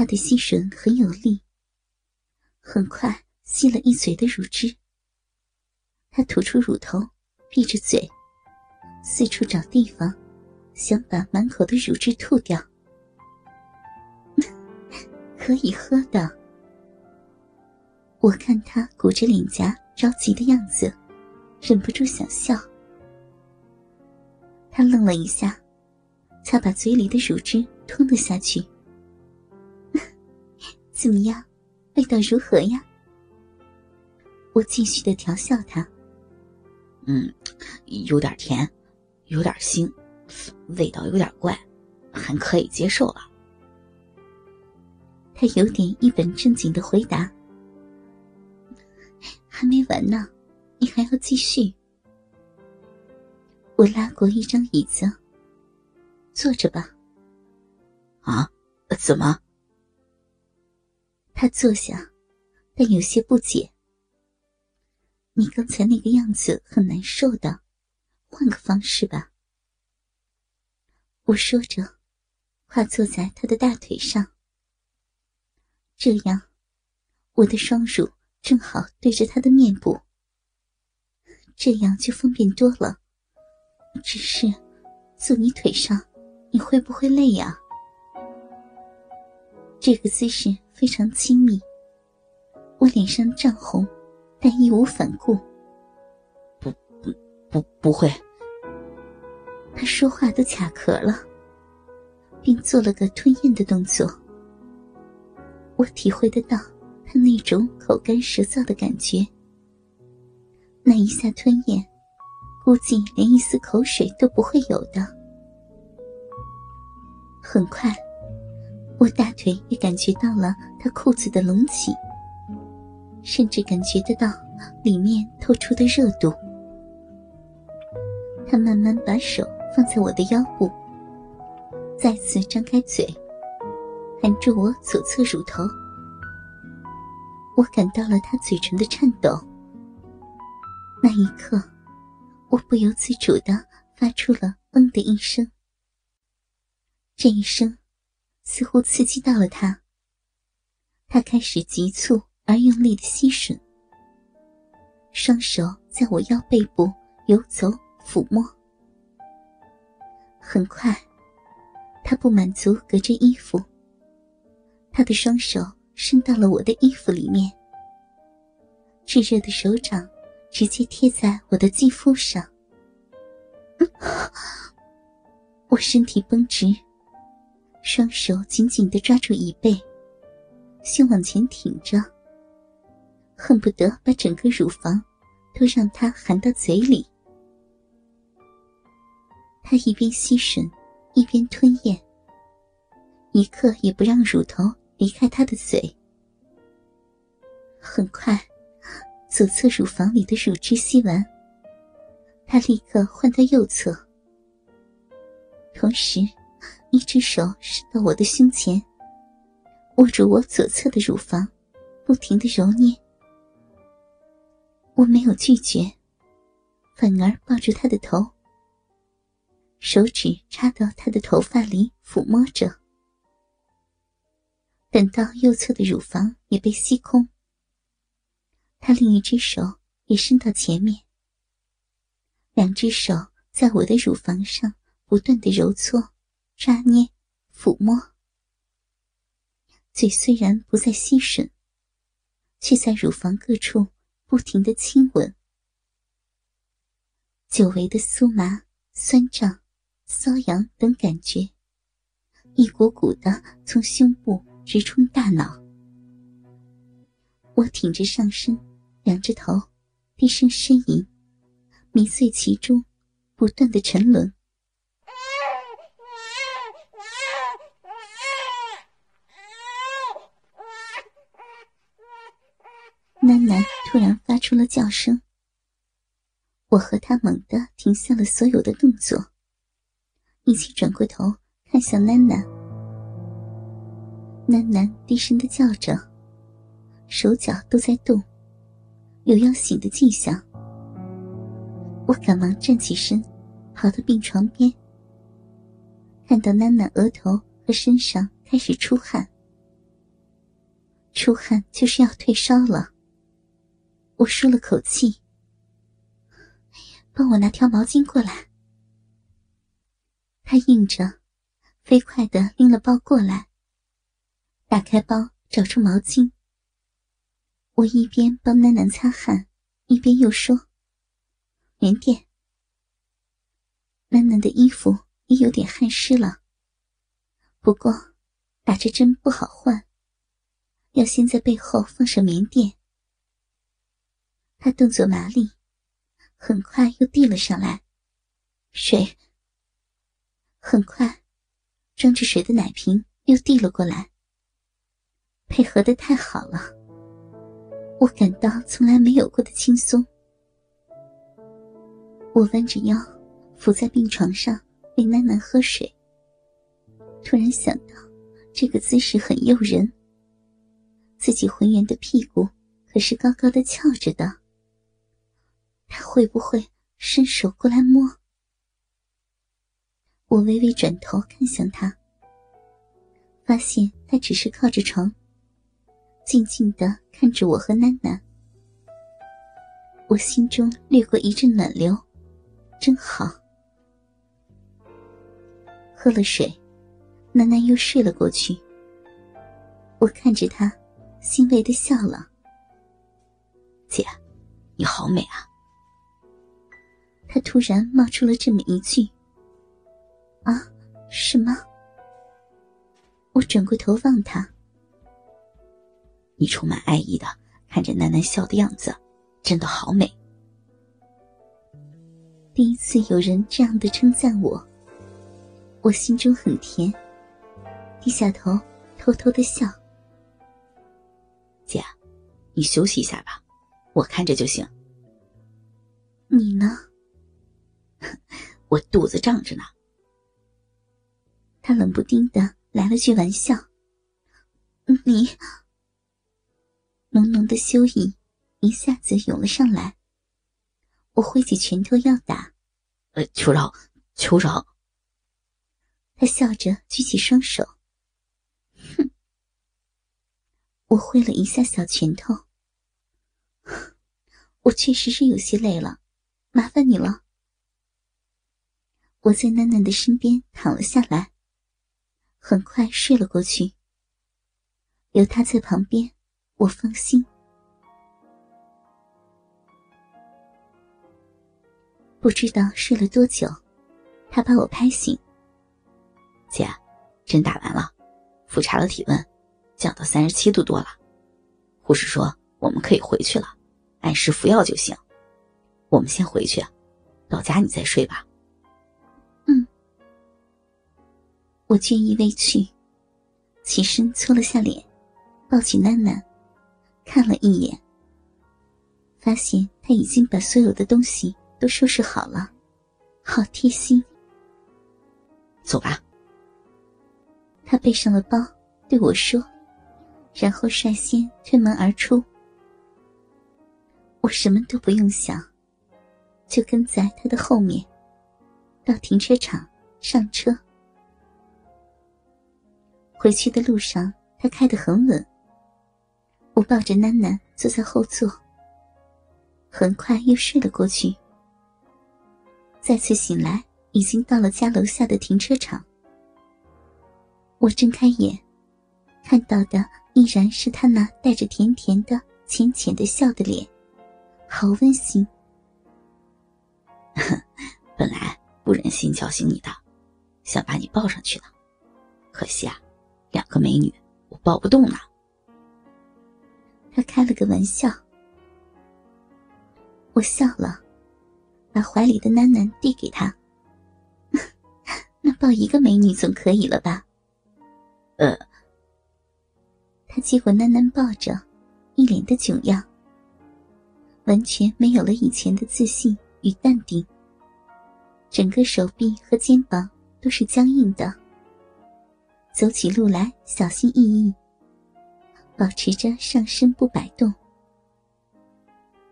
他的吸吮很有力，很快吸了一嘴的乳汁。他吐出乳头，闭着嘴，四处找地方，想把满口的乳汁吐掉。可以喝的。我看他鼓着脸颊着急的样子，忍不住想笑。他愣了一下，才把嘴里的乳汁吞了下去。怎么样，味道如何呀？我继续的调笑他。嗯，有点甜，有点腥，味道有点怪，还可以接受了。他有点一本正经的回答：“还没完呢，你还要继续。”我拉过一张椅子，坐着吧。啊？怎么？他坐下，但有些不解。你刚才那个样子很难受的，换个方式吧。我说着，跨坐在他的大腿上。这样，我的双乳正好对着他的面部，这样就方便多了。只是，坐你腿上，你会不会累呀？这个姿势非常亲密，我脸上涨红，但义无反顾。不不不，不会。他说话都卡壳了，并做了个吞咽的动作。我体会得到他那种口干舌燥的感觉，那一下吞咽，估计连一丝口水都不会有的。很快，我大腿也感觉到了他裤子的隆起，甚至感觉得到里面透出的热度。他慢慢把手放在我的腰部，再次张开嘴。含住我左侧乳头，我感到了他嘴唇的颤抖。那一刻，我不由自主的发出了“嗯”的一声。这一声，似乎刺激到了他。他开始急促而用力的吸吮，双手在我腰背部游走抚摸。很快，他不满足，隔着衣服。他的双手伸到了我的衣服里面，炙热的手掌直接贴在我的肌肤上。我身体绷直，双手紧紧的抓住椅背，胸往前挺着，恨不得把整个乳房都让他含到嘴里。他一边吸吮，一边吞咽，一刻也不让乳头。离开他的嘴，很快，左侧乳房里的乳汁吸完，他立刻换到右侧，同时，一只手伸到我的胸前，握住我左侧的乳房，不停的揉捏。我没有拒绝，反而抱住他的头，手指插到他的头发里抚摸着。等到右侧的乳房也被吸空，他另一只手也伸到前面，两只手在我的乳房上不断的揉搓、抓捏、抚摸，嘴虽然不再吸吮，却在乳房各处不停的亲吻，久违的酥麻、酸胀、瘙痒等感觉，一股股的从胸部。直冲大脑，我挺着上身，仰着头，低声呻吟，迷醉其中，不断的沉沦。囡囡突然发出了叫声，我和他猛地停下了所有的动作，一起转过头看向囡囡。喃喃低声的叫着，手脚都在动，有要醒的迹象。我赶忙站起身，跑到病床边，看到囡囡额头和身上开始出汗，出汗就是要退烧了。我舒了口气，帮我拿条毛巾过来。他应着，飞快的拎了包过来。打开包，找出毛巾。我一边帮楠楠擦汗，一边又说：“棉垫。”楠楠的衣服也有点汗湿了。不过，打着针不好换，要先在背后放上棉垫。他动作麻利，很快又递了上来，水。很快，装着水的奶瓶又递了过来。配合的太好了，我感到从来没有过的轻松。我弯着腰，伏在病床上喂囡囡喝水。突然想到，这个姿势很诱人。自己浑圆的屁股可是高高的翘着的，他会不会伸手过来摸？我微微转头看向他，发现他只是靠着床。静静的看着我和囡囡，我心中掠过一阵暖流，真好。喝了水，囡囡又睡了过去。我看着她，欣慰的笑了。姐，你好美啊！他突然冒出了这么一句：“啊，什么？”我转过头望他。你充满爱意的看着楠楠笑的样子，真的好美。第一次有人这样的称赞我，我心中很甜，低下头偷偷的笑。姐，你休息一下吧，我看着就行。你呢？我肚子胀着呢。他冷不丁的来了句玩笑：“你。”浓浓的羞意一下子涌了上来，我挥起拳头要打，呃，求饶，求饶。他笑着举起双手，哼。我挥了一下小拳头，我确实是有些累了，麻烦你了。我在囡囡的身边躺了下来，很快睡了过去，有他在旁边。我放心。不知道睡了多久，他把我拍醒。姐，针打完了，复查了体温，降到三十七度多了。护士说我们可以回去了，按时服药就行。我们先回去，到家你再睡吧。我倦意未去，起身搓了下脸，抱起囡囡。看了一眼，发现他已经把所有的东西都收拾好了，好贴心。走吧。他背上了包，对我说，然后率先推门而出。我什么都不用想，就跟在他的后面，到停车场上车。回去的路上，他开得很稳。我抱着囡囡坐在后座，很快又睡了过去。再次醒来，已经到了家楼下的停车场。我睁开眼，看到的依然是他那带着甜甜的、浅浅的笑的脸，好温馨。本来不忍心叫醒你的，想把你抱上去的，可惜啊，两个美女我抱不动了。他开了个玩笑，我笑了，把怀里的囡囡递给他。那抱一个美女总可以了吧？呃。他接过囡囡抱着，一脸的窘样，完全没有了以前的自信与淡定。整个手臂和肩膀都是僵硬的，走起路来小心翼翼。保持着上身不摆动，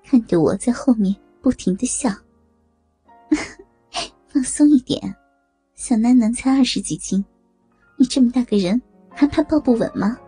看着我在后面不停的笑。放松一点，小楠楠才二十几斤，你这么大个人还怕抱不稳吗？